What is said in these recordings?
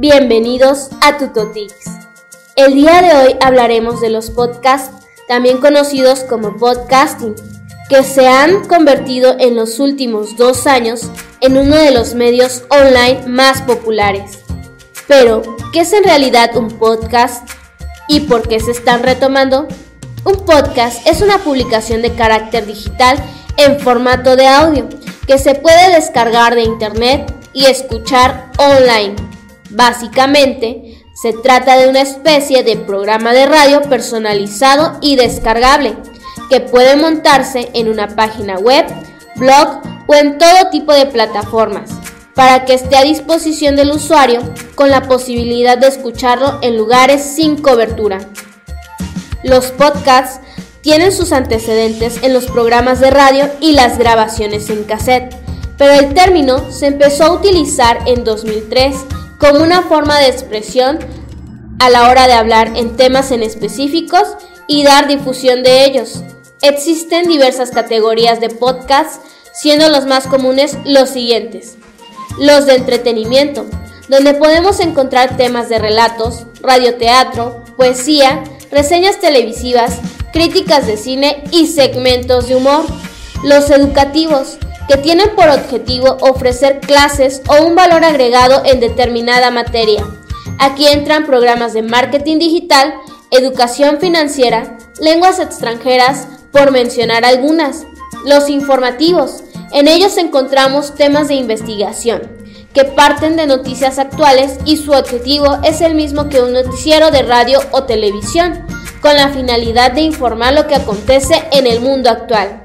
Bienvenidos a Tutotix. El día de hoy hablaremos de los podcasts, también conocidos como podcasting, que se han convertido en los últimos dos años en uno de los medios online más populares. Pero, ¿qué es en realidad un podcast y por qué se están retomando? Un podcast es una publicación de carácter digital en formato de audio que se puede descargar de internet y escuchar online. Básicamente, se trata de una especie de programa de radio personalizado y descargable que puede montarse en una página web, blog o en todo tipo de plataformas para que esté a disposición del usuario con la posibilidad de escucharlo en lugares sin cobertura. Los podcasts tienen sus antecedentes en los programas de radio y las grabaciones en cassette, pero el término se empezó a utilizar en 2003 como una forma de expresión a la hora de hablar en temas en específicos y dar difusión de ellos. Existen diversas categorías de podcasts, siendo los más comunes los siguientes. Los de entretenimiento, donde podemos encontrar temas de relatos, radioteatro, poesía, reseñas televisivas, críticas de cine y segmentos de humor. Los educativos, que tienen por objetivo ofrecer clases o un valor agregado en determinada materia. Aquí entran programas de marketing digital, educación financiera, lenguas extranjeras, por mencionar algunas. Los informativos. En ellos encontramos temas de investigación, que parten de noticias actuales y su objetivo es el mismo que un noticiero de radio o televisión, con la finalidad de informar lo que acontece en el mundo actual.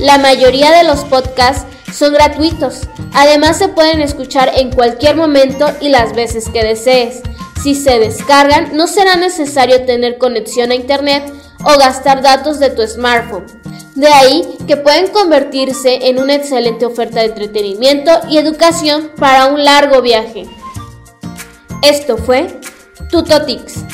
La mayoría de los podcasts son gratuitos, además se pueden escuchar en cualquier momento y las veces que desees. Si se descargan, no será necesario tener conexión a Internet o gastar datos de tu smartphone. De ahí que pueden convertirse en una excelente oferta de entretenimiento y educación para un largo viaje. Esto fue Tutotix.